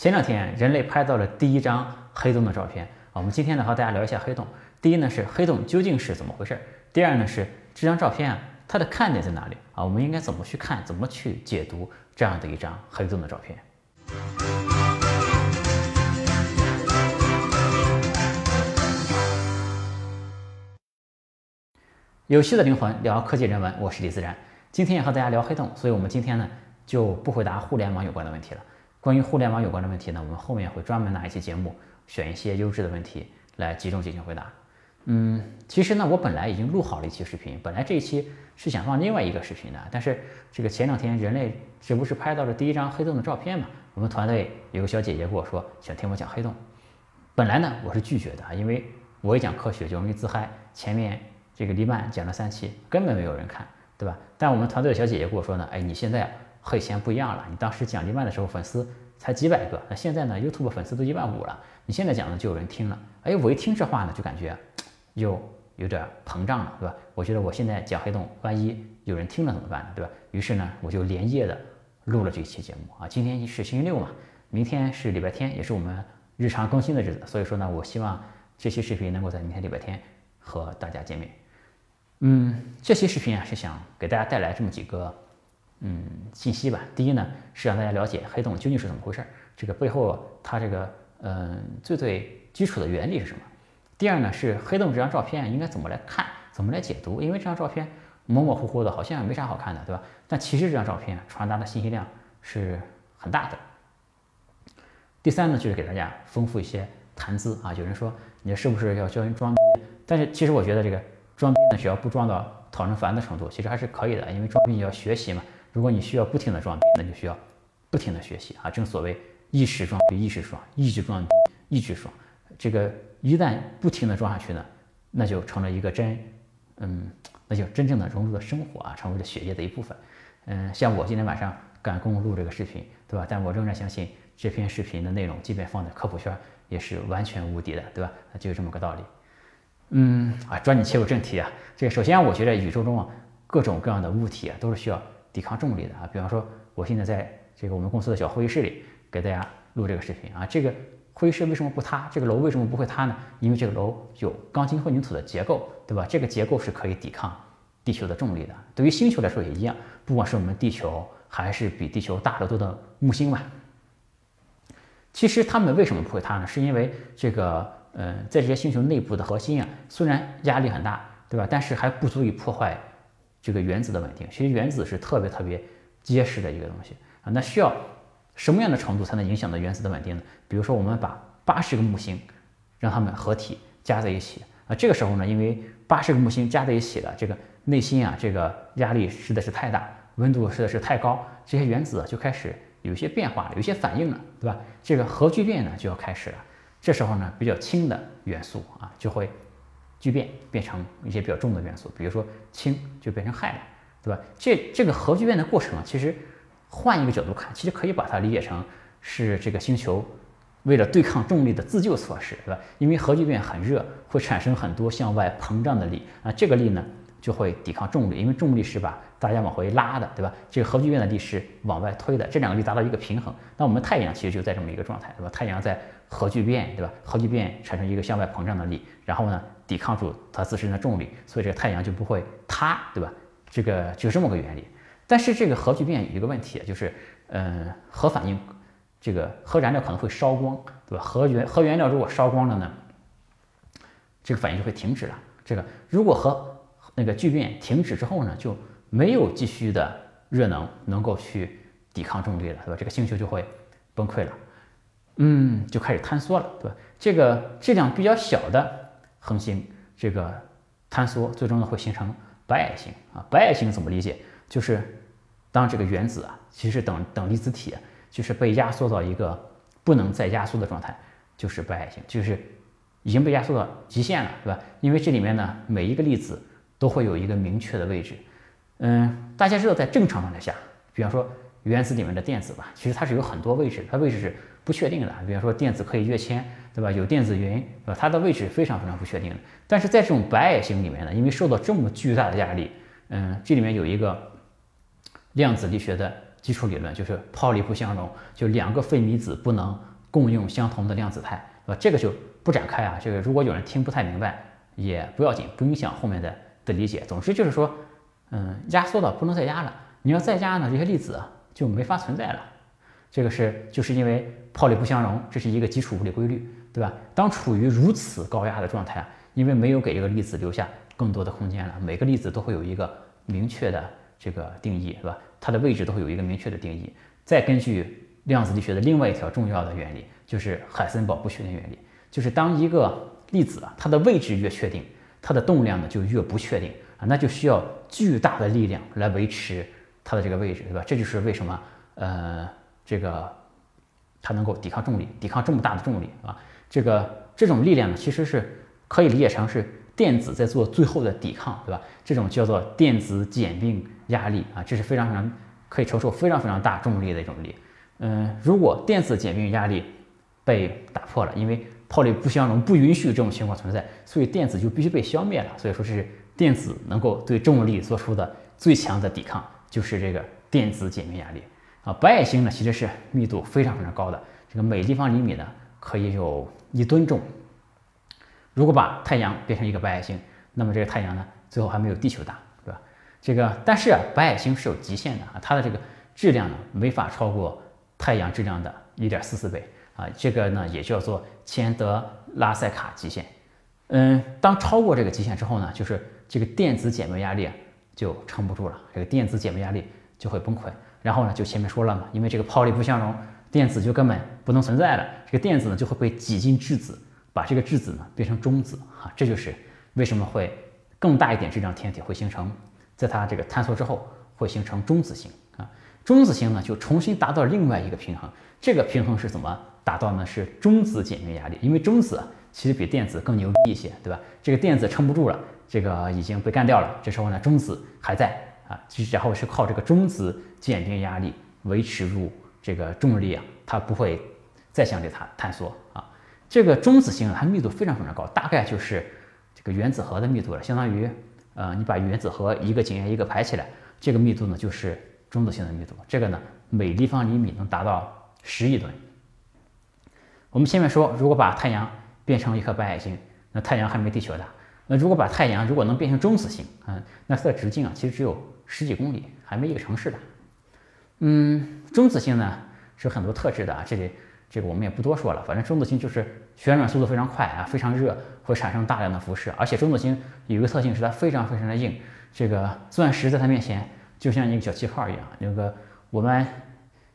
前两天人类拍到了第一张黑洞的照片啊，我们今天呢和大家聊一下黑洞。第一呢是黑洞究竟是怎么回事？第二呢是这张照片啊，它的看点在哪里啊？我们应该怎么去看，怎么去解读这样的一张黑洞的照片？有趣的灵魂聊科技人文，我是李自然。今天要和大家聊黑洞，所以我们今天呢就不回答互联网有关的问题了。关于互联网有关的问题呢，我们后面会专门拿一期节目，选一些优质的问题来集中进行回答。嗯，其实呢，我本来已经录好了一期视频，本来这一期是想放另外一个视频的，但是这个前两天人类这不是拍到了第一张黑洞的照片嘛？我们团队有个小姐姐跟我说想听我讲黑洞，本来呢我是拒绝的，因为我一讲科学就容易自嗨，前面这个黎曼讲了三期根本没有人看，对吧？但我们团队的小姐姐跟我说呢，哎，你现在。和以前不一样了，你当时讲黎曼的时候粉丝才几百个，那现在呢，YouTube 粉丝都一万五了，你现在讲呢就有人听了，哎，我一听这话呢，就感觉又有点膨胀了，对吧？我觉得我现在讲黑洞，万一有人听了怎么办呢，对吧？于是呢，我就连夜的录了这期节目啊。今天是星期六嘛，明天是礼拜天，也是我们日常更新的日子，所以说呢，我希望这期视频能够在明天礼拜天和大家见面。嗯，这期视频啊是想给大家带来这么几个。嗯，信息吧。第一呢，是让大家了解黑洞究竟是怎么回事儿，这个背后它这个嗯最最基础的原理是什么。第二呢，是黑洞这张照片应该怎么来看，怎么来解读？因为这张照片模模糊糊的，好像没啥好看的，对吧？但其实这张照片传达的信息量是很大的。第三呢，就是给大家丰富一些谈资啊。有人说你是不是要教人装逼？但是其实我觉得这个装逼呢，只要不装到讨人烦的程度，其实还是可以的，因为装逼你要学习嘛。如果你需要不停的装逼，那就需要不停的学习啊！正所谓一时装逼一时爽，一直装逼一直爽。这个一旦不停的装下去呢，那就成了一个真，嗯，那就真正的融入了生活啊，成为了血液的一部分。嗯，像我今天晚上赶工录这个视频，对吧？但我仍然相信这篇视频的内容，即便放在科普圈，也是完全无敌的，对吧？那就是这么个道理。嗯，啊，抓紧切入正题啊！这首先，我觉得宇宙中啊，各种各样的物体啊，都是需要。抵抗重力的啊，比方说，我现在在这个我们公司的小会议室里给大家录这个视频啊。这个会议室为什么不塌？这个楼为什么不会塌呢？因为这个楼有钢筋混凝土的结构，对吧？这个结构是可以抵抗地球的重力的。对于星球来说也一样，不管是我们地球还是比地球大得多的木星吧。其实它们为什么不会塌呢？是因为这个，嗯，在这些星球内部的核心啊，虽然压力很大，对吧？但是还不足以破坏。这个原子的稳定，其实原子是特别特别结实的一个东西啊。那需要什么样的程度才能影响到原子的稳定呢？比如说，我们把八十个木星让它们合体加在一起啊，这个时候呢，因为八十个木星加在一起了，这个内心啊，这个压力实在是太大，温度实在是太高，这些原子就开始有一些变化了，有一些反应了，对吧？这个核聚变呢就要开始了。这时候呢，比较轻的元素啊就会。聚变变成一些比较重的元素，比如说氢就变成氦了，对吧？这这个核聚变的过程啊，其实换一个角度看，其实可以把它理解成是这个星球为了对抗重力的自救措施，对吧？因为核聚变很热，会产生很多向外膨胀的力啊，这个力呢就会抵抗重力，因为重力是把大家往回拉的，对吧？这个核聚变的力是往外推的，这两个力达到一个平衡。那我们太阳其实就在这么一个状态，对吧？太阳在核聚变，对吧？核聚变产生一个向外膨胀的力，然后呢？抵抗住它自身的重力，所以这个太阳就不会塌，对吧？这个就这么个原理。但是这个核聚变有一个问题，就是，嗯，核反应，这个核燃料可能会烧光，对吧？核原核原料如果烧光了呢，这个反应就会停止了。这个如果核那个聚变停止之后呢，就没有继续的热能能够去抵抗重力了，对吧？这个星球就会崩溃了，嗯，就开始坍缩了，对吧？这个质量比较小的。恒星这个坍缩，最终呢会形成白矮星啊。白矮星怎么理解？就是当这个原子啊，其实等等离子体，就是被压缩到一个不能再压缩的状态，就是白矮星，就是已经被压缩到极限了，对吧？因为这里面呢，每一个粒子都会有一个明确的位置。嗯，大家知道，在正常状态下，比方说原子里面的电子吧，其实它是有很多位置，它位置是不确定的。比方说电子可以跃迁。对吧？有电子云，对吧？它的位置非常非常不确定。但是在这种白矮星里面呢，因为受到这么巨大的压力，嗯，这里面有一个量子力学的基础理论，就是泡利不相容，就两个非离子不能共用相同的量子态，对吧？这个就不展开啊。这个如果有人听不太明白，也不要紧，不影响后面的的理解。总之就是说，嗯，压缩到不能再压了。你要再压呢，这些粒子就没法存在了。这个是就是因为泡利不相容，这是一个基础物理规律，对吧？当处于如此高压的状态，因为没有给这个粒子留下更多的空间了，每个粒子都会有一个明确的这个定义，是吧？它的位置都会有一个明确的定义。再根据量子力学的另外一条重要的原理，就是海森堡不确定原理，就是当一个粒子啊，它的位置越确定，它的动量呢就越不确定啊，那就需要巨大的力量来维持它的这个位置，对吧？这就是为什么呃这个它能够抵抗重力，抵抗这么大的重力啊，这个这种力量呢，其实是可以理解成是电子在做最后的抵抗，对吧？这种叫做电子简并压力啊，这是非常非常可以承受非常非常大重力的一种力。嗯，如果电子简并压力被打破了，因为泡利不相容不允许这种情况存在，所以电子就必须被消灭了。所以说，这是电子能够对重力做出的最强的抵抗，就是这个电子简并压力啊。白矮星呢，其实是密度非常非常高的，这个每立方厘米呢可以有一吨重。如果把太阳变成一个白矮星，那么这个太阳呢，最后还没有地球大，对吧？这个但是啊，白矮星是有极限的啊，它的这个质量呢，没法超过。太阳质量的1.44倍啊，这个呢也叫做钱德拉塞卡极限。嗯，当超过这个极限之后呢，就是这个电子简并压力就撑不住了，这个电子简并压力就会崩溃。然后呢，就前面说了嘛，因为这个泡利不相容，电子就根本不能存在了。这个电子呢就会被挤进质子，把这个质子呢变成中子啊，这就是为什么会更大一点质量天体会形成，在它这个坍缩之后会形成中子星啊。中子星呢，就重新达到另外一个平衡。这个平衡是怎么达到呢？是中子简并压力。因为中子其实比电子更牛逼一些，对吧？这个电子撑不住了，这个已经被干掉了。这时候呢，中子还在啊，然后是靠这个中子简并压力维持住这个重力啊，它不会再向里探探索啊。这个中子星它密度非常非常高，大概就是这个原子核的密度了，相当于呃，你把原子核一个紧挨一个排起来，这个密度呢就是。中子星的密度，这个呢，每立方厘米能达到十亿吨。我们前面说，如果把太阳变成一颗白矮星，那太阳还没地球大。那如果把太阳如果能变成中子星，嗯，那它的直径啊，其实只有十几公里，还没一个城市大。嗯，中子星呢是很多特质的啊，这里这个我们也不多说了。反正中子星就是旋转速度非常快啊，非常热，会产生大量的辐射，而且中子星有一个特性是它非常非常的硬，这个钻石在它面前。就像一个小气泡一样，那个我们，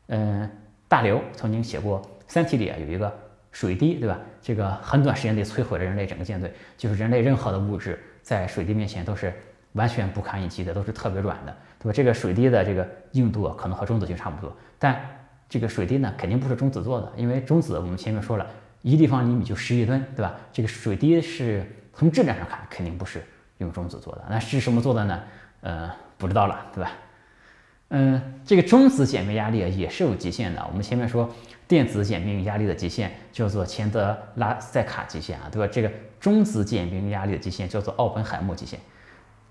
嗯，大刘曾经写过《三体》里啊有一个水滴，对吧？这个很短时间内摧毁了人类整个舰队，就是人类任何的物质在水滴面前都是完全不堪一击的，都是特别软的，对吧？这个水滴的这个硬度可能和中子星差不多，但这个水滴呢肯定不是中子做的，因为中子我们前面说了一立方厘米就十亿吨，对吧？这个水滴是从质量上看肯定不是用中子做的，那是什么做的呢？呃。不知道了，对吧？嗯，这个中子简并压力也是有极限的。我们前面说电子简并压力的极限叫做钱德拉塞卡极限啊，对吧？这个中子简并压力的极限叫做奥本海默极限。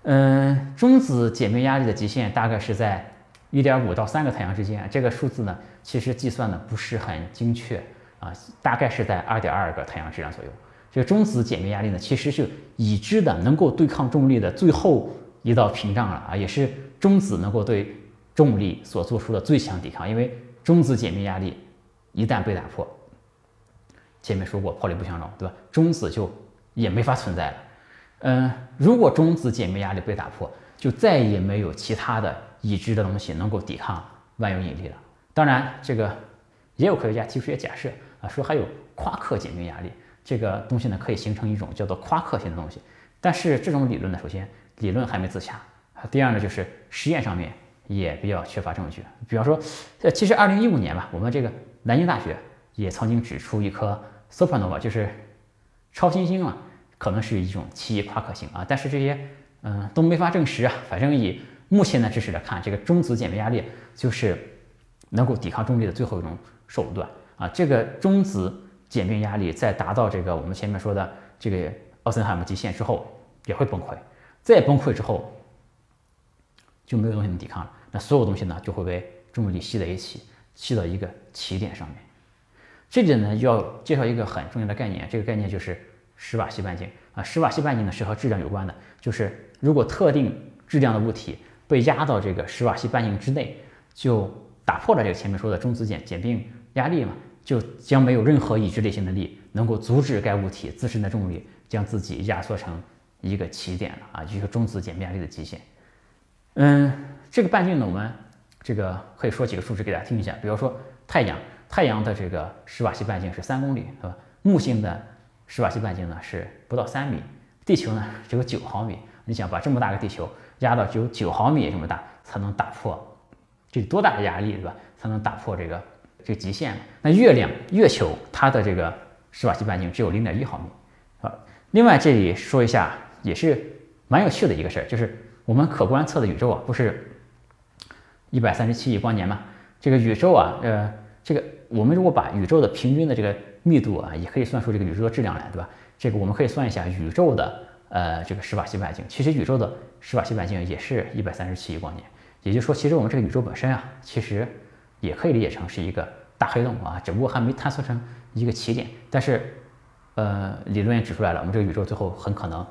嗯，中子简并压力的极限大概是在一点五到三个太阳之间。这个数字呢，其实计算的不是很精确啊，大概是在二点二个太阳质量左右。这个中子简并压力呢，其实是已知的能够对抗重力的最后。一道屏障了啊，也是中子能够对重力所做出的最强抵抗。因为中子简并压力一旦被打破，前面说过泡利不相容，对吧？中子就也没法存在了。嗯，如果中子简并压力被打破，就再也没有其他的已知的东西能够抵抗万有引力了。当然，这个也有科学家提出一些假设啊，说还有夸克简并压力这个东西呢，可以形成一种叫做夸克性的东西。但是这种理论呢，首先。理论还没自洽，第二呢，就是实验上面也比较缺乏证据。比方说，呃，其实二零一五年吧，我们这个南京大学也曾经指出一颗 supernova，就是超新星啊，可能是一种奇异夸克星啊。但是这些嗯都没法证实啊。反正以目前的知识来看，这个中子简并压力就是能够抵抗重力的最后一种手段啊。这个中子简并压力在达到这个我们前面说的这个奥森海默极限之后，也会崩溃。再崩溃之后，就没有东西能抵抗了。那所有东西呢，就会被重力吸在一起，吸到一个起点上面。这里呢要介绍一个很重要的概念，这个概念就是史瓦西半径啊。史瓦西半径呢是和质量有关的，就是如果特定质量的物体被压到这个史瓦西半径之内，就打破了这个前面说的中子简简并压力嘛，就将没有任何已知类型的力能够阻止该物体自身的重力将自己压缩成一个起点了啊，就是中子简并压力的极限。嗯，这个半径呢，我们这个可以说几个数值给大家听一下，比如说太阳。太阳的这个史瓦西半径是三公里，对吧？木星的史瓦西半径呢是不到三米，地球呢只有九毫米。你想把这么大个地球压到只有九毫米这么大，才能打破，这多大的压力，对吧？才能打破这个这个极限。那月亮、月球它的这个史瓦西半径只有零点一毫米。啊，另外这里说一下，也是蛮有趣的一个事儿，就是我们可观测的宇宙啊，不是一百三十七亿光年吗？这个宇宙啊，呃，这个。我们如果把宇宙的平均的这个密度啊，也可以算出这个宇宙的质量来，对吧？这个我们可以算一下宇宙的呃这个史瓦西半径。其实宇宙的史瓦西半径也是一百三十七亿光年，也就是说，其实我们这个宇宙本身啊，其实也可以理解成是一个大黑洞啊，只不过还没探测成一个起点。但是呃，理论也指出来了，我们这个宇宙最后很可能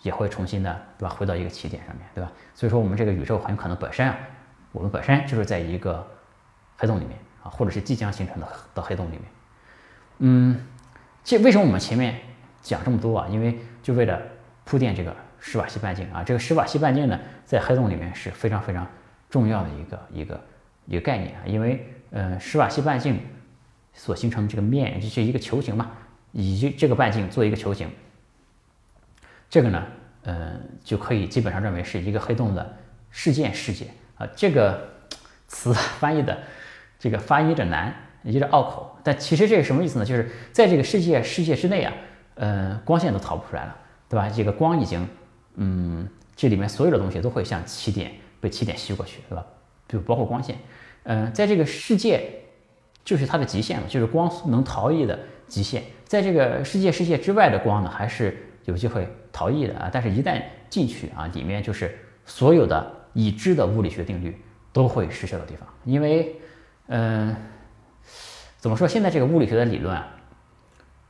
也会重新的，对吧？回到一个起点上面对吧？所以说，我们这个宇宙很可能本身啊，我们本身就是在一个黑洞里面。啊，或者是即将形成的的黑洞里面，嗯，这为什么我们前面讲这么多啊？因为就为了铺垫这个史瓦西半径啊，这个史瓦西半径呢，在黑洞里面是非常非常重要的一个一个一个概念啊。因为呃，史瓦西半径所形成的这个面就是一个球形嘛，以这个半径做一个球形，这个呢，呃，就可以基本上认为是一个黑洞的事件世界啊。这个词翻译的。这个发音有点难也就是拗口，但其实这个什么意思呢？就是在这个世界世界之内啊，呃，光线都逃不出来了，对吧？这个光已经，嗯，这里面所有的东西都会向起点被起点吸过去，对吧？就包括光线，嗯，在这个世界就是它的极限了，就是光能逃逸的极限。在这个世界世界之外的光呢，还是有机会逃逸的啊。但是，一旦进去啊，里面就是所有的已知的物理学定律都会失效的地方，因为。嗯，怎么说？现在这个物理学的理论啊，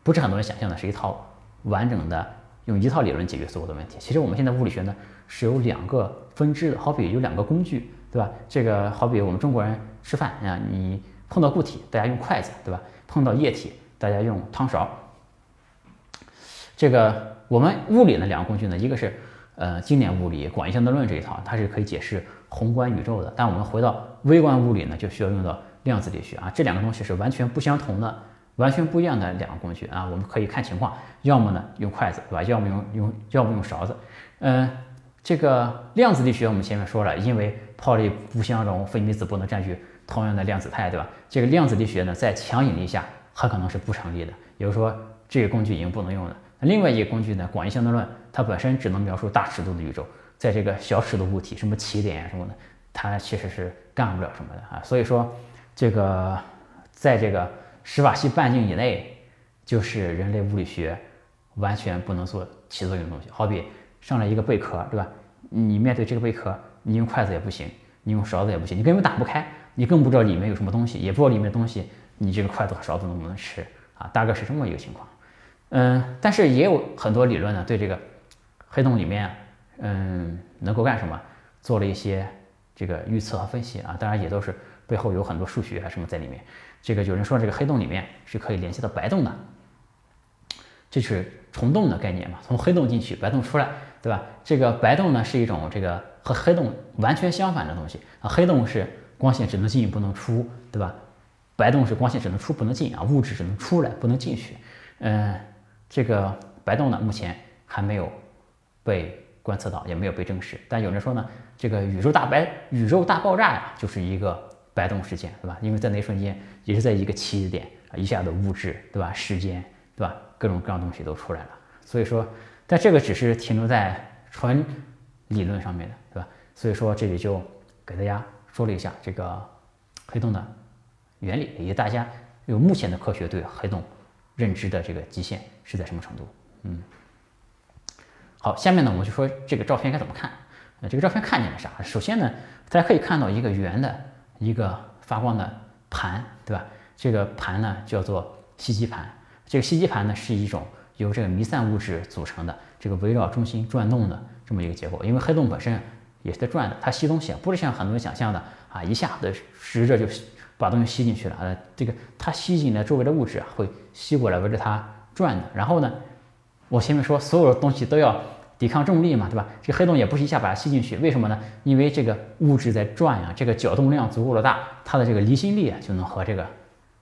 不是很多人想象的，是一套完整的，用一套理论解决所有的问题。其实我们现在物理学呢是有两个分支的，好比有两个工具，对吧？这个好比我们中国人吃饭啊，你碰到固体，大家用筷子，对吧？碰到液体，大家用汤勺。这个我们物理的两个工具呢，一个是呃经典物理广义相对论这一套，它是可以解释宏观宇宙的。但我们回到微观物理呢，就需要用到。量子力学啊，这两个东西是完全不相同的，完全不一样的两个工具啊。我们可以看情况，要么呢用筷子，对吧？要么用用，要么用勺子。嗯，这个量子力学我们前面说了，因为泡利不相容，非离子不能占据同样的量子态，对吧？这个量子力学呢，在强引力下很可能是不成立的，也就是说这个工具已经不能用了。那另外一个工具呢，广义相对论，它本身只能描述大尺度的宇宙，在这个小尺度物体，什么起点啊什么的，它其实是干不了什么的啊。所以说。这个在这个史瓦西半径以内，就是人类物理学完全不能做起作用的东西。好比上来一个贝壳，对吧？你面对这个贝壳，你用筷子也不行，你用勺子也不行，你根本打不开，你更不知道里面有什么东西，也不知道里面的东西，你这个筷子和勺子能不能吃啊？大概是这么一个情况。嗯，但是也有很多理论呢，对这个黑洞里面，嗯，能够干什么，做了一些这个预测和分析啊。当然也都是。背后有很多数学啊什么在里面，这个有人说这个黑洞里面是可以联系到白洞的，这是虫洞的概念嘛？从黑洞进去，白洞出来，对吧？这个白洞呢是一种这个和黑洞完全相反的东西啊。黑洞是光线只能进不能出，对吧？白洞是光线只能出不能进啊，物质只能出来不能进去。嗯，这个白洞呢目前还没有被观测到，也没有被证实。但有人说呢，这个宇宙大白宇宙大爆炸呀，就是一个。摆动事件，对吧？因为在那一瞬间，也是在一个起点，一下子物质，对吧？时间，对吧？各种各样东西都出来了。所以说，但这个只是停留在纯理论上面的，对吧？所以说这里就给大家说了一下这个黑洞的原理，以及大家有目前的科学对黑洞认知的这个极限是在什么程度。嗯，好，下面呢我们就说这个照片该怎么看。呃，这个照片看见了啥？首先呢，大家可以看到一个圆的。一个发光的盘，对吧？这个盘呢叫做吸积盘。这个吸积盘呢是一种由这个弥散物质组成的，这个围绕中心转动的这么一个结构。因为黑洞本身也是在转的，它吸东西不是像很多人想象的啊，一下子直着就把东西吸进去了。呃，这个它吸进来周围的物质啊，会吸过来围着它转的。然后呢，我前面说所有的东西都要抵抗重力嘛，对吧？这黑洞也不是一下把它吸进去，为什么呢？因为这个物质在转呀，这个角动量足够的大，它的这个离心力啊就能和这个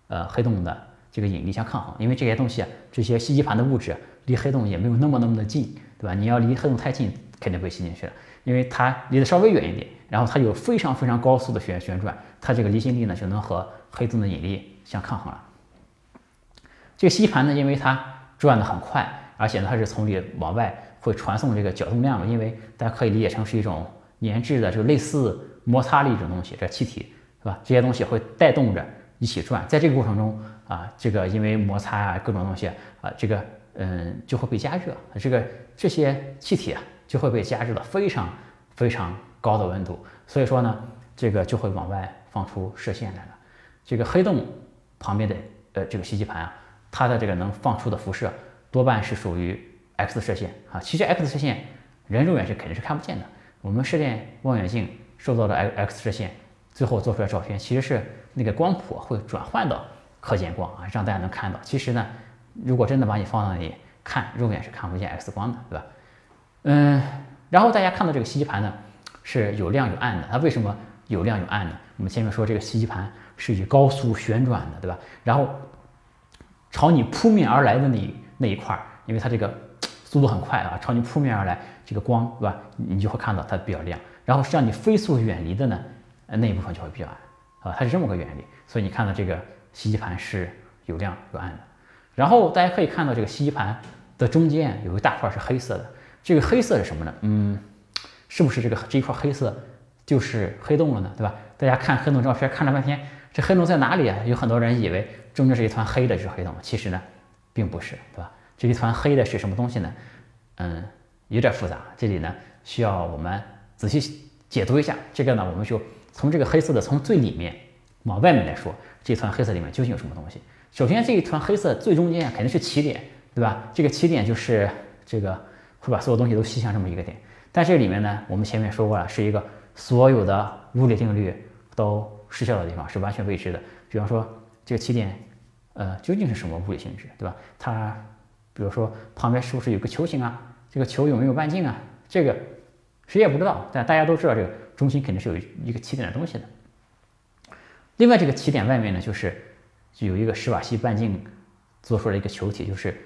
呃黑洞的这个引力相抗衡。因为这些东西啊，这些吸积盘的物质离黑洞也没有那么那么的近，对吧？你要离黑洞太近，肯定被吸进去了。因为它离得稍微远一点，然后它有非常非常高速的旋旋转，它这个离心力呢就能和黑洞的引力相抗衡了。这个吸盘呢，因为它转得很快，而且呢它是从里往外。会传送这个角动量嘛？因为大家可以理解成是一种粘滞的，就类似摩擦力这种东西，这气体是吧？这些东西会带动着一起转，在这个过程中啊，这个因为摩擦啊各种东西啊，这个嗯就会被加热，这个这些气体啊就会被加热到非常非常高的温度，所以说呢，这个就会往外放出射线来了。这个黑洞旁边的呃这个吸积盘啊，它的这个能放出的辐射多半是属于。X 射线啊，其实 X 射线人肉眼是肯定是看不见的。我们射电望远镜受到的 X 射线，最后做出来照片其实是那个光谱会转换到可见光啊，让大家能看到。其实呢，如果真的把你放到那里看，肉眼是看不见 X 光的，对吧？嗯，然后大家看到这个吸积盘呢是有亮有暗的，它为什么有亮有暗呢？我们前面说这个吸积盘是以高速旋转的，对吧？然后朝你扑面而来的那那一块，因为它这个。速度很快啊，朝你扑面而来，这个光对吧？你就会看到它比较亮。然后让你飞速远离的呢，那一部分就会比较暗啊，它是这么个原理。所以你看到这个吸积盘是有亮有暗的。然后大家可以看到这个吸积盘的中间有一大块是黑色的，这个黑色是什么呢？嗯，是不是这个这一块黑色就是黑洞了呢？对吧？大家看黑洞照片看了半天，这黑洞在哪里啊？有很多人以为中间是一团黑的是黑洞，其实呢，并不是，对吧？这一团黑的是什么东西呢？嗯，有点复杂，这里呢需要我们仔细解读一下。这个呢，我们就从这个黑色的从最里面往外面来说，这团黑色里面究竟有什么东西？首先，这一团黑色最中间，肯定是起点，对吧？这个起点就是这个会把所有东西都吸向这么一个点。但这里面呢，我们前面说过了，是一个所有的物理定律都失效的地方，是完全未知的。比方说，这个起点，呃，究竟是什么物理性质，对吧？它。比如说旁边是不是有个球形啊？这个球有没有半径啊？这个谁也不知道，但大家都知道这个中心肯定是有一个起点的东西的。另外，这个起点外面呢，就是有一个史瓦西半径做出来一个球体，就是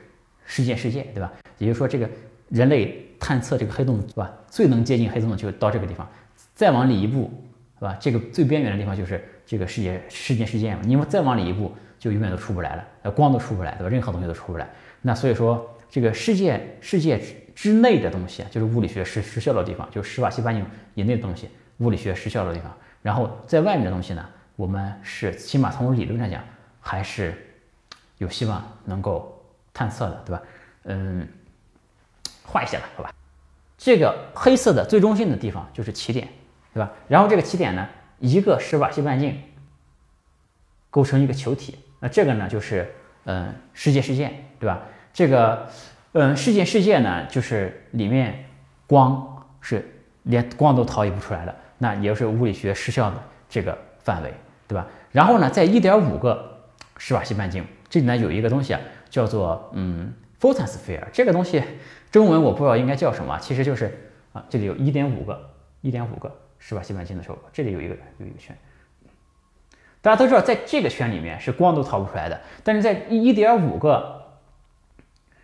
事件世界，对吧？也就是说，这个人类探测这个黑洞，是吧？最能接近黑洞的就到这个地方，再往里一步，是吧？这个最边缘的地方就是这个世界事件事件嘛。你们再往里一步，就永远都出不来了，呃，光都出不来，对吧？任何东西都出不来。那所以说，这个世界世界之之内的东西啊，就是物理学失失效的地方，就是史瓦西半径以内的东西，物理学失效的地方。然后在外面的东西呢，我们是起码从理论上讲，还是有希望能够探测的，对吧？嗯，画一下吧，好吧。这个黑色的最中心的地方就是起点，对吧？然后这个起点呢，一个史瓦西半径构成一个球体，那这个呢就是。嗯，世界事件，对吧？这个，嗯，事件世界呢，就是里面光是连光都逃逸不出来的，那也就是物理学失效的这个范围，对吧？然后呢，在一点五个史瓦西半径，这里呢有一个东西啊，叫做嗯，photosphere。这个东西中文我不知道应该叫什么，其实就是啊，这里有一点五个，一点五个史瓦西半径的时候，这里有一个有一个圈。大家都知道，在这个圈里面是光都逃不出来的。但是在一点五个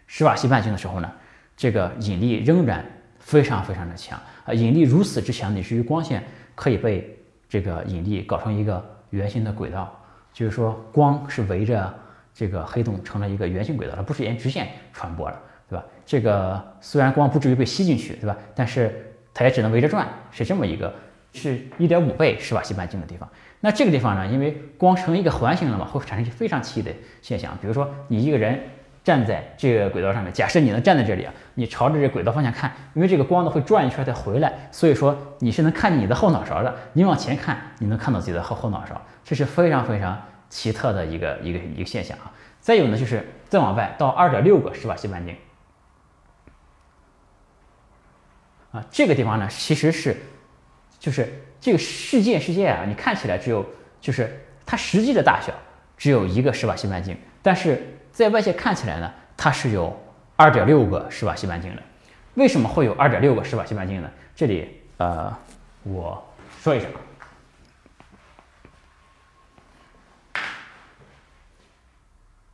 史瓦西半径的时候呢，这个引力仍然非常非常的强啊！引力如此之强，以至于光线可以被这个引力搞成一个圆形的轨道，就是说光是围着这个黑洞成了一个圆形轨道，它不是沿直线传播了，对吧？这个虽然光不至于被吸进去，对吧？但是它也只能围着转，是这么一个，是一点五倍史瓦西半径的地方。那这个地方呢，因为光成一个环形了嘛，会产生一些非常奇异的现象。比如说，你一个人站在这个轨道上面，假设你能站在这里啊，你朝着这轨道方向看，因为这个光呢会转一圈再回来，所以说你是能看见你的后脑勺的。你往前看，你能看到自己的后后脑勺，这是非常非常奇特的一个一个一个现象啊。再有呢，就是再往外到二点六个施瓦西半径。啊，这个地方呢，其实是就是这个世界世界啊，你看起来只有就是它实际的大小只有一个施瓦西半径，但是在外界看起来呢，它是有二点六个施瓦西半径的。为什么会有二点六个施瓦西半径呢？这里呃，我说一下。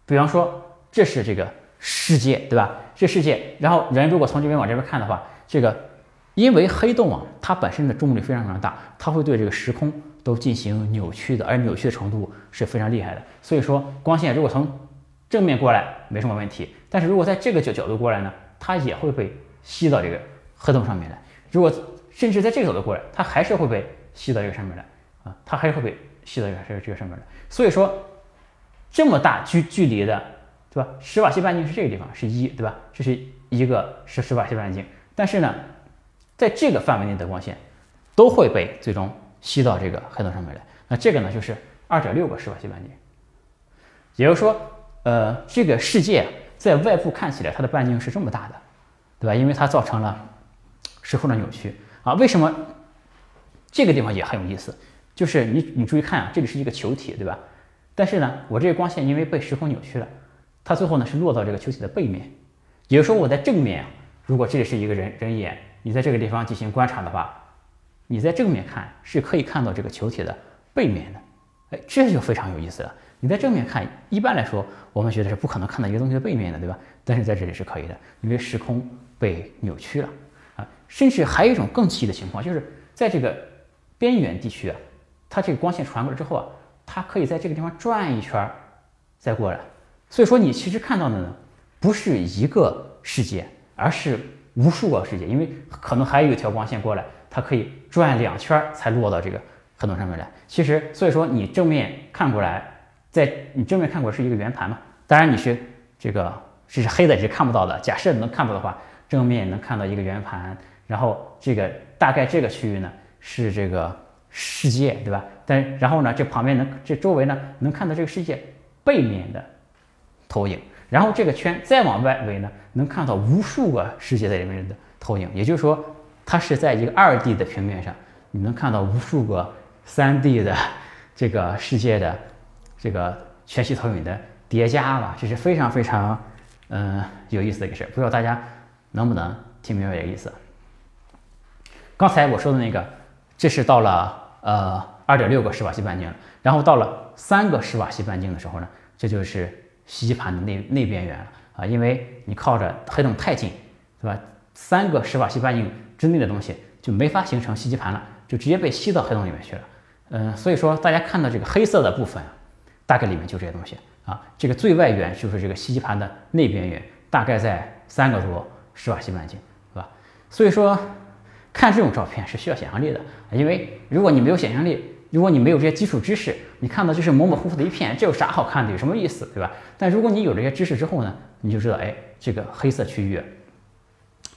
比方说，这是这个世界，对吧？这世界，然后人如果从这边往这边看的话，这个因为黑洞啊，它本身的重力非常非常大，它会对这个时空都进行扭曲的，而扭曲的程度是非常厉害的。所以说，光线如果从正面过来没什么问题，但是如果在这个角角度过来呢，它也会被吸到这个黑洞上面来。如果甚至在这个角度过来，它还是会被吸到这个上面来啊，它还是会被吸到这个这个这个上面来。所以说。这么大距距离的，对吧？施瓦西半径是这个地方，是一，对吧？这是一个是施瓦西半径，但是呢，在这个范围内的光线都会被最终吸到这个黑洞上面来。那这个呢，就是二点六个施瓦西半径。也就是说，呃，这个世界在外部看起来它的半径是这么大的，对吧？因为它造成了时空的扭曲啊。为什么这个地方也很有意思？就是你你注意看啊，这里是一个球体，对吧？但是呢，我这个光线因为被时空扭曲了，它最后呢是落到这个球体的背面。也就是说，我在正面，如果这里是一个人人眼，你在这个地方进行观察的话，你在正面看是可以看到这个球体的背面的。哎，这就非常有意思了。你在正面看，一般来说我们觉得是不可能看到一个东西的背面的，对吧？但是在这里是可以的，因为时空被扭曲了啊。甚至还有一种更奇异的情况，就是在这个边缘地区啊，它这个光线传过来之后啊。它可以在这个地方转一圈，再过来。所以说，你其实看到的呢，不是一个世界，而是无数个世界。因为可能还有一条光线过来，它可以转两圈才落到这个黑洞上面来。其实，所以说你正面看过来，在你正面看过是一个圆盘嘛。当然你是这个这是黑的你，是看不到的。假设能看到的话，正面能看到一个圆盘，然后这个大概这个区域呢是这个。世界对吧？但然后呢，这旁边能这周围呢能看到这个世界背面的投影，然后这个圈再往外围呢能看到无数个世界在里面的投影。也就是说，它是在一个二 D 的平面上，你能看到无数个三 D 的这个世界的这个全息投影的叠加吧，这是非常非常嗯有意思的一个事儿。不知道大家能不能听明白这个意思？刚才我说的那个，这是到了。呃，二点六个施瓦西半径，然后到了三个施瓦西半径的时候呢，这就是吸积盘的内内边缘了啊，因为你靠着黑洞太近，对吧？三个施瓦西半径之内的东西就没法形成吸积盘了，就直接被吸到黑洞里面去了。嗯，所以说大家看到这个黑色的部分，大概里面就这些东西啊。这个最外缘就是这个吸积盘的内边缘，大概在三个多施瓦西半径，对吧？所以说。看这种照片是需要想象力的，因为如果你没有想象力，如果你没有这些基础知识，你看到就是模模糊糊的一片，这有啥好看的？有什么意思，对吧？但如果你有这些知识之后呢，你就知道，哎，这个黑色区域，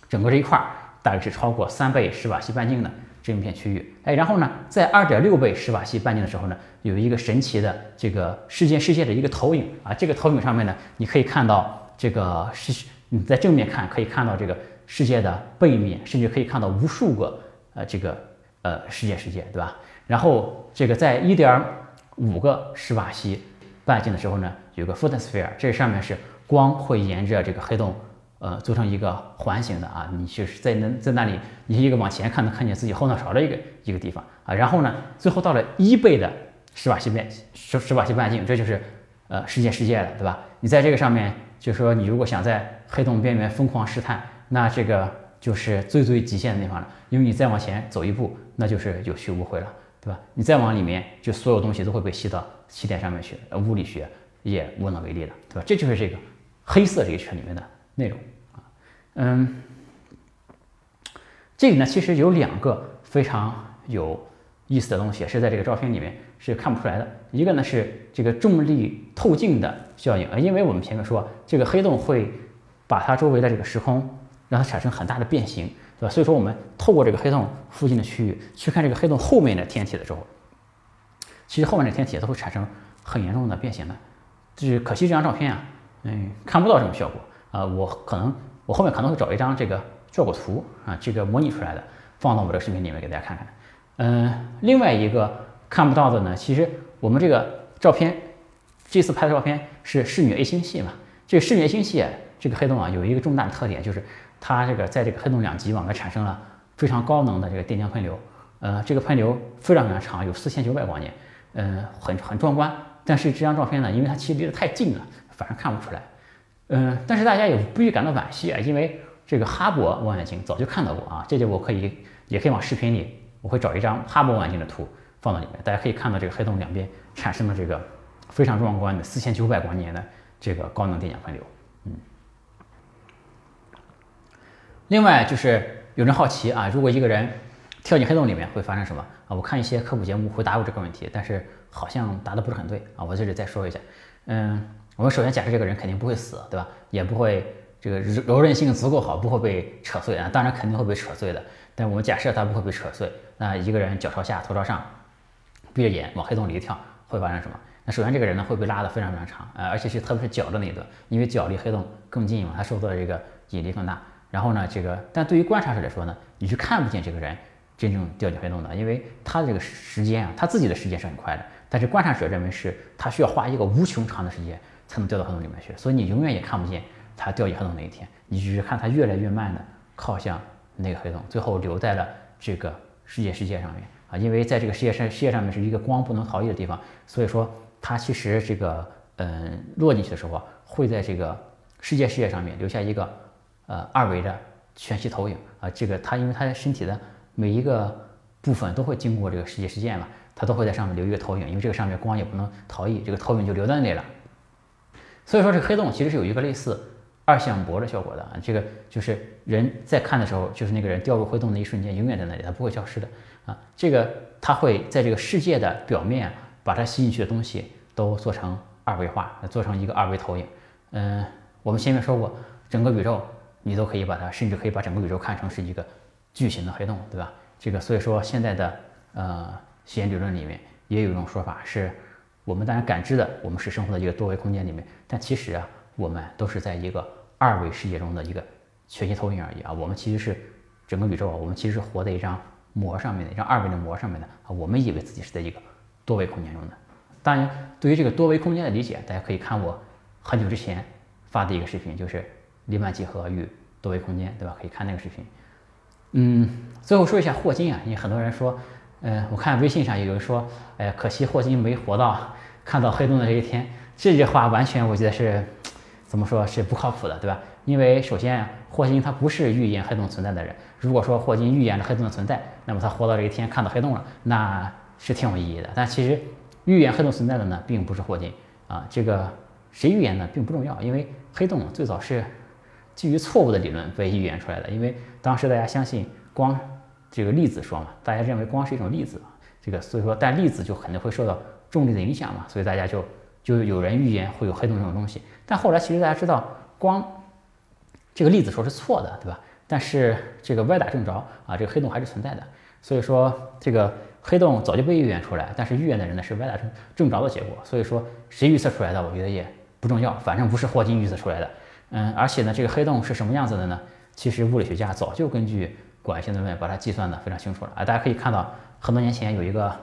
整个这一块大概是超过三倍施瓦西半径的这一片区域，哎，然后呢，在二点六倍史瓦西半径的时候呢，有一个神奇的这个世界世界的一个投影啊，这个投影上面呢，你可以看到这个是你在正面看可以看到这个。世界的背面，甚至可以看到无数个呃这个呃世界世界，对吧？然后这个在一点五个史瓦西半径的时候呢，有个 photosphere，这上面是光会沿着这个黑洞呃做成一个环形的啊，你就是在那在那里，你一个往前看能看见自己后脑勺的一个一个地方啊。然后呢，最后到了一倍的施瓦西半施施瓦西半径，这就是呃世界世界了，对吧？你在这个上面，就是说你如果想在黑洞边缘疯狂试探。那这个就是最最极限的地方了，因为你再往前走一步，那就是有去无回了，对吧？你再往里面，就所有东西都会被吸到起点上面去，呃，物理学也无能为力了，对吧？这就是这个黑色这一圈里面的内容，嗯，这里呢其实有两个非常有意思的东西是在这个照片里面是看不出来的，一个呢是这个重力透镜的效应，呃，因为我们前面说这个黑洞会把它周围的这个时空。让它产生很大的变形，对吧？所以说，我们透过这个黑洞附近的区域去看这个黑洞后面的天体的时候，其实后面的天体都会产生很严重的变形的。就是可惜这张照片啊，嗯，看不到什么效果啊。我可能我后面可能会找一张这个效果图啊，这个模拟出来的，放到我这个视频里面给大家看看。嗯，另外一个看不到的呢，其实我们这个照片这次拍的照片是视觉 A 星系嘛，这个视觉 A 星系这个黑洞啊，有一个重大的特点就是。它这个在这个黑洞两极往外产生了非常高能的这个电浆喷流，呃，这个喷流非常非常长，有四千九百光年，嗯，很很壮观。但是这张照片呢，因为它其实离得太近了，反而看不出来。嗯，但是大家也不必感到惋惜啊，因为这个哈勃望远镜早就看到过啊，这就我可以也可以往视频里，我会找一张哈勃望远镜的图放到里面，大家可以看到这个黑洞两边产生了这个非常壮观的四千九百光年的这个高能电浆喷流，嗯。另外就是有人好奇啊，如果一个人跳进黑洞里面会发生什么啊？我看一些科普节目回答过这个问题，但是好像答的不是很对啊。我这里再说一下，嗯，我们首先假设这个人肯定不会死，对吧？也不会这个柔柔韧性足够好，不会被扯碎啊。当然肯定会被扯碎的，但我们假设他不会被扯碎。那一个人脚朝下，头朝上，闭着眼往黑洞里一跳，会发生什么？那首先这个人呢会被拉得非常非常长啊，而且是特别是脚的那一段，因为脚离黑洞更近嘛，他受到的这个引力更大。然后呢，这个但对于观察者来说呢，你是看不见这个人真正掉进黑洞的，因为他的这个时间啊，他自己的时间是很快的，但是观察者认为是他需要花一个无穷长的时间才能掉到黑洞里面去，所以你永远也看不见它掉进黑洞那一天，你只是看它越来越慢的靠向那个黑洞，最后留在了这个世界世界上面啊，因为在这个世界上世界上面是一个光不能逃逸的地方，所以说它其实这个嗯落进去的时候啊，会在这个世界世界上面留下一个。呃，二维的全息投影啊，这个它因为它身体的每一个部分都会经过这个世界事件嘛，它都会在上面留一个投影，因为这个上面光也不能逃逸，这个投影就留在那里了。所以说这个黑洞其实是有一个类似二向箔的效果的啊，这个就是人在看的时候，就是那个人掉入黑洞的一瞬间永远在那里，它不会消失的啊。这个它会在这个世界的表面把它吸进去的东西都做成二维化，做成一个二维投影。嗯，我们前面说过，整个宇宙。你都可以把它，甚至可以把整个宇宙看成是一个巨型的黑洞，对吧？这个所以说现在的呃弦理论里面也有一种说法，是我们当然感知的，我们是生活在一个多维空间里面，但其实啊，我们都是在一个二维世界中的一个全息投影而已啊。我们其实是整个宇宙啊，我们其实是活在一张膜上面的，一张二维的膜上面的啊。我们以为自己是在一个多维空间中的。当然，对于这个多维空间的理解，大家可以看我很久之前发的一个视频，就是。黎曼几何与多维空间，对吧？可以看那个视频。嗯，最后说一下霍金啊，因为很多人说，嗯，我看微信上有人说，哎，可惜霍金没活到看到黑洞的这一天。这句话完全我觉得是怎么说是不靠谱的，对吧？因为首先霍金他不是预言黑洞存在的人。如果说霍金预言了黑洞的存在，那么他活到这一天看到黑洞了，那是挺有意义的。但其实预言黑洞存在的呢，并不是霍金啊。这个谁预言呢，并不重要，因为黑洞最早是。基于错误的理论被预言出来的，因为当时大家相信光这个粒子说嘛，大家认为光是一种粒子啊，这个所以说但粒子就肯定会受到重力的影响嘛，所以大家就就有人预言会有黑洞这种东西。但后来其实大家知道光这个粒子说是错的，对吧？但是这个歪打正着啊，这个黑洞还是存在的。所以说这个黑洞早就被预言出来，但是预言的人呢是歪打正正着的结果。所以说谁预测出来的，我觉得也不重要，反正不是霍金预测出来的。嗯，而且呢，这个黑洞是什么样子的呢？其实物理学家早就根据广义相对论把它计算的非常清楚了啊。大家可以看到，很多年前有一个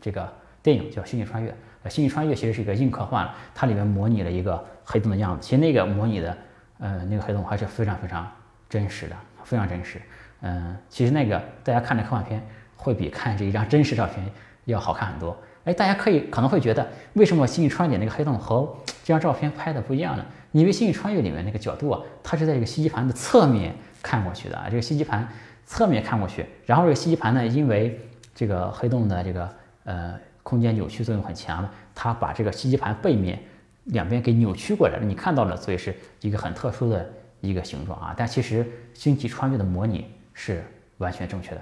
这个电影叫《星际穿越》，《星际穿越》其实是一个硬科幻，它里面模拟了一个黑洞的样子。其实那个模拟的，呃，那个黑洞还是非常非常真实的，非常真实。嗯，其实那个大家看的科幻片会比看这一张真实照片要好看很多。哎，大家可以可能会觉得，为什么《星际穿越》那个黑洞和这张照片拍的不一样呢？因为《星际穿越》里面那个角度啊，它是在这个吸积盘的侧面看过去的啊，这个吸积盘侧面看过去，然后这个吸积盘呢，因为这个黑洞的这个呃空间扭曲作用很强，它把这个吸积盘背面两边给扭曲过来了，你看到了，所以是一个很特殊的一个形状啊。但其实《星际穿越》的模拟是完全正确的，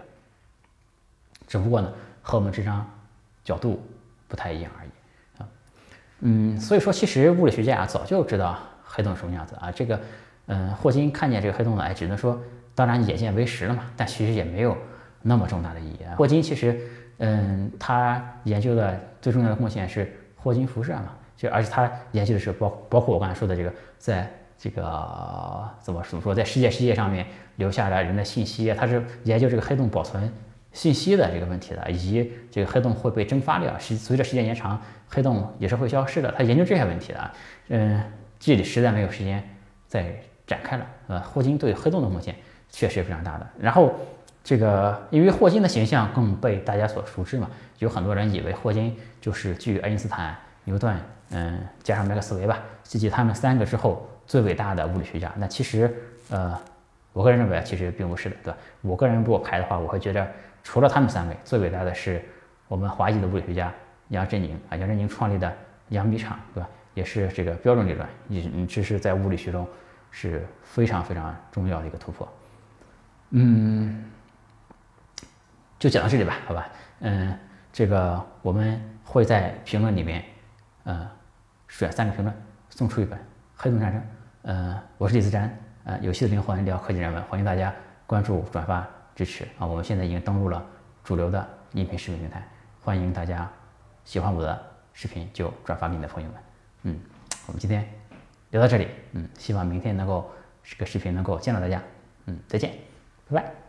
只不过呢，和我们这张角度不太一样而已啊。嗯，所以说其实物理学家啊早就知道。黑洞什么样子啊？这个，嗯，霍金看见这个黑洞呢，哎，只能说，当然眼见为实了嘛。但其实也没有那么重大的意义啊。霍金其实，嗯，他研究的最重要的贡献是霍金辐射嘛。就而且他研究的是包包括我刚才说的这个，在这个怎么怎么说，在世界世界上面留下了人的信息，他是研究这个黑洞保存信息的这个问题的，以及这个黑洞会被蒸发掉，是随着时间延长，黑洞也是会消失的。他研究这些问题的，嗯，这里实在没有时间再展开了。呃，霍金对黑洞的贡献确实非常大的。然后这个因为霍金的形象更被大家所熟知嘛，有很多人以为霍金就是距爱因斯坦、牛顿，嗯，加上麦克斯韦吧，及其他们三个之后。最伟大的物理学家，那其实，呃，我个人认为其实并不是的，对吧？我个人如果排的话，我会觉得除了他们三位，最伟大的是我们华裔的物理学家杨振宁啊，杨振宁创立的杨米场，对吧？也是这个标准理论，你这是在物理学中是非常非常重要的一个突破。嗯，就讲到这里吧，好吧？嗯，这个我们会在评论里面，呃，选三个评论送出一本。黑洞战争，呃，我是李自然，呃，游戏的灵魂聊科技人文，欢迎大家关注、转发、支持啊！我们现在已经登录了主流的音频视频平台，欢迎大家喜欢我的视频就转发给你的朋友们。嗯，我们今天聊到这里，嗯，希望明天能够这个视频能够见到大家，嗯，再见，拜拜。